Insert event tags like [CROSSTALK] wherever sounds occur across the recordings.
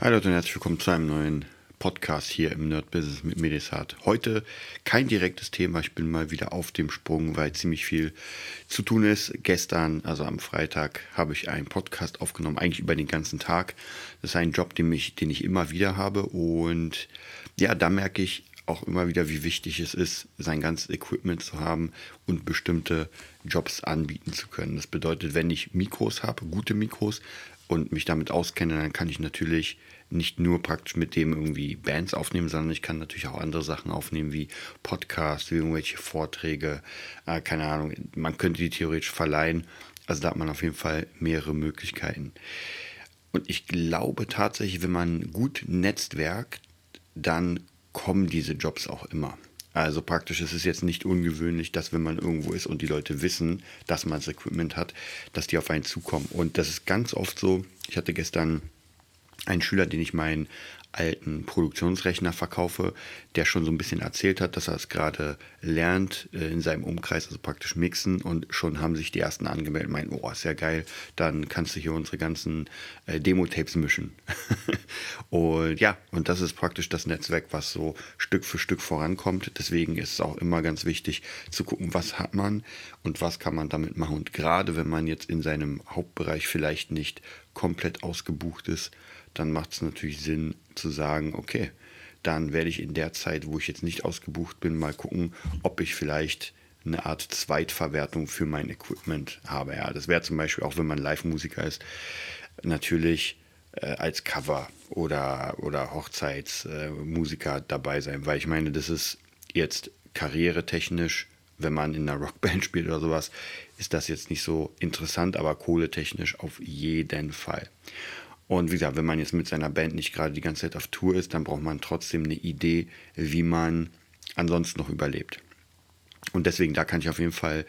Hi Leute und herzlich willkommen zu einem neuen Podcast hier im Nerd Business mit Medisat. Heute kein direktes Thema, ich bin mal wieder auf dem Sprung, weil ziemlich viel zu tun ist. Gestern, also am Freitag, habe ich einen Podcast aufgenommen, eigentlich über den ganzen Tag. Das ist ein Job, den ich, den ich immer wieder habe und ja, da merke ich, auch immer wieder, wie wichtig es ist, sein ganzes Equipment zu haben und bestimmte Jobs anbieten zu können. Das bedeutet, wenn ich Mikros habe, gute Mikros und mich damit auskenne, dann kann ich natürlich nicht nur praktisch mit dem irgendwie Bands aufnehmen, sondern ich kann natürlich auch andere Sachen aufnehmen, wie Podcasts, wie irgendwelche Vorträge, äh, keine Ahnung, man könnte die theoretisch verleihen. Also da hat man auf jeden Fall mehrere Möglichkeiten. Und ich glaube tatsächlich, wenn man gut netzwerkt, dann kommen diese Jobs auch immer. Also praktisch ist es jetzt nicht ungewöhnlich, dass wenn man irgendwo ist und die Leute wissen, dass man das Equipment hat, dass die auf einen zukommen. Und das ist ganz oft so. Ich hatte gestern einen Schüler, den ich meinen alten Produktionsrechner verkaufe, der schon so ein bisschen erzählt hat, dass er es gerade lernt äh, in seinem Umkreis, also praktisch mixen und schon haben sich die ersten angemeldet, meinen, oh, ist ja geil, dann kannst du hier unsere ganzen äh, Demo-Tapes mischen. [LAUGHS] und ja, und das ist praktisch das Netzwerk, was so Stück für Stück vorankommt. Deswegen ist es auch immer ganz wichtig zu gucken, was hat man und was kann man damit machen. Und gerade wenn man jetzt in seinem Hauptbereich vielleicht nicht komplett ausgebucht ist, dann macht es natürlich Sinn zu sagen, okay, dann werde ich in der Zeit, wo ich jetzt nicht ausgebucht bin, mal gucken, ob ich vielleicht eine Art Zweitverwertung für mein Equipment habe. Ja, das wäre zum Beispiel auch, wenn man Live-Musiker ist, natürlich äh, als Cover oder, oder Hochzeitsmusiker äh, dabei sein, weil ich meine, das ist jetzt karrieretechnisch, wenn man in einer Rockband [LAUGHS] spielt oder sowas, ist das jetzt nicht so interessant, aber kohletechnisch auf jeden Fall. Und wie gesagt, wenn man jetzt mit seiner Band nicht gerade die ganze Zeit auf Tour ist, dann braucht man trotzdem eine Idee, wie man ansonsten noch überlebt. Und deswegen, da kann ich auf jeden Fall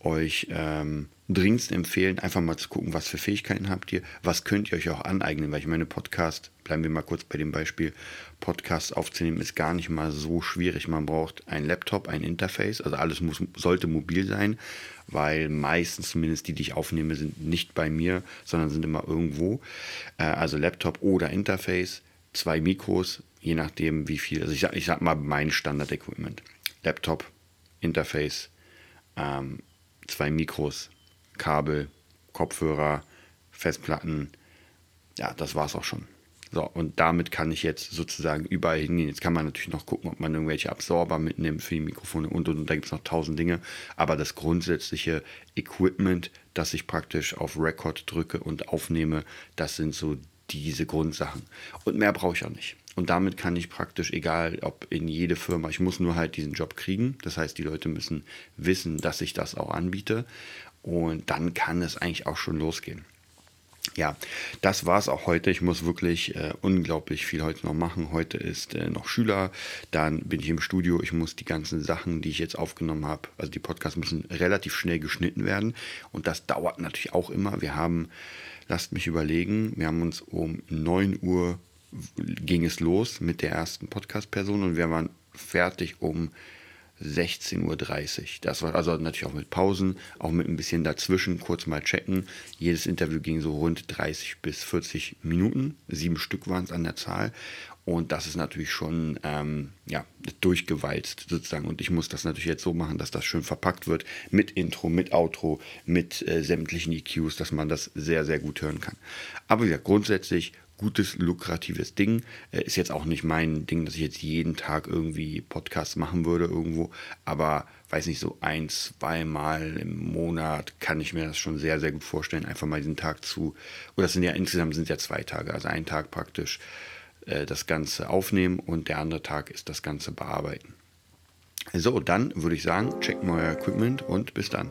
euch ähm, dringendst empfehlen, einfach mal zu gucken, was für Fähigkeiten habt ihr, was könnt ihr euch auch aneignen, weil ich meine, Podcast, bleiben wir mal kurz bei dem Beispiel, Podcast aufzunehmen ist gar nicht mal so schwierig. Man braucht ein Laptop, ein Interface, also alles muss, sollte mobil sein, weil meistens zumindest die, die ich aufnehme, sind nicht bei mir, sondern sind immer irgendwo. Äh, also Laptop oder Interface, zwei Mikros, je nachdem wie viel, also ich sag, ich sag mal mein Standard-Equipment. Laptop, Interface, ähm, zwei Mikros, Kabel, Kopfhörer, Festplatten. Ja, das war es auch schon. So, und damit kann ich jetzt sozusagen überall hingehen. Jetzt kann man natürlich noch gucken, ob man irgendwelche Absorber mitnimmt für die Mikrofone und und und. Da gibt es noch tausend Dinge. Aber das grundsätzliche Equipment, das ich praktisch auf Record drücke und aufnehme, das sind so diese Grundsachen. Und mehr brauche ich auch nicht. Und damit kann ich praktisch, egal ob in jede Firma, ich muss nur halt diesen Job kriegen. Das heißt, die Leute müssen wissen, dass ich das auch anbiete. Und dann kann es eigentlich auch schon losgehen. Ja, das war es auch heute. Ich muss wirklich äh, unglaublich viel heute noch machen. Heute ist äh, noch Schüler, dann bin ich im Studio. Ich muss die ganzen Sachen, die ich jetzt aufgenommen habe, also die Podcasts müssen relativ schnell geschnitten werden. Und das dauert natürlich auch immer. Wir haben, lasst mich überlegen, wir haben uns um 9 Uhr ging es los mit der ersten Podcast-Person und wir waren fertig um 16.30 Uhr. Das war also natürlich auch mit Pausen, auch mit ein bisschen dazwischen, kurz mal checken. Jedes Interview ging so rund 30 bis 40 Minuten. Sieben Stück waren es an der Zahl. Und das ist natürlich schon ähm, ja, durchgewalzt sozusagen. Und ich muss das natürlich jetzt so machen, dass das schön verpackt wird mit Intro, mit Outro, mit äh, sämtlichen EQs, dass man das sehr, sehr gut hören kann. Aber ja, grundsätzlich gutes, lukratives Ding. Äh, ist jetzt auch nicht mein Ding, dass ich jetzt jeden Tag irgendwie Podcasts machen würde irgendwo, aber weiß nicht, so ein, zweimal im Monat kann ich mir das schon sehr, sehr gut vorstellen, einfach mal diesen Tag zu, oder sind ja insgesamt sind ja zwei Tage, also ein Tag praktisch äh, das Ganze aufnehmen und der andere Tag ist das Ganze bearbeiten. So, dann würde ich sagen, checkt mal euer Equipment und bis dann.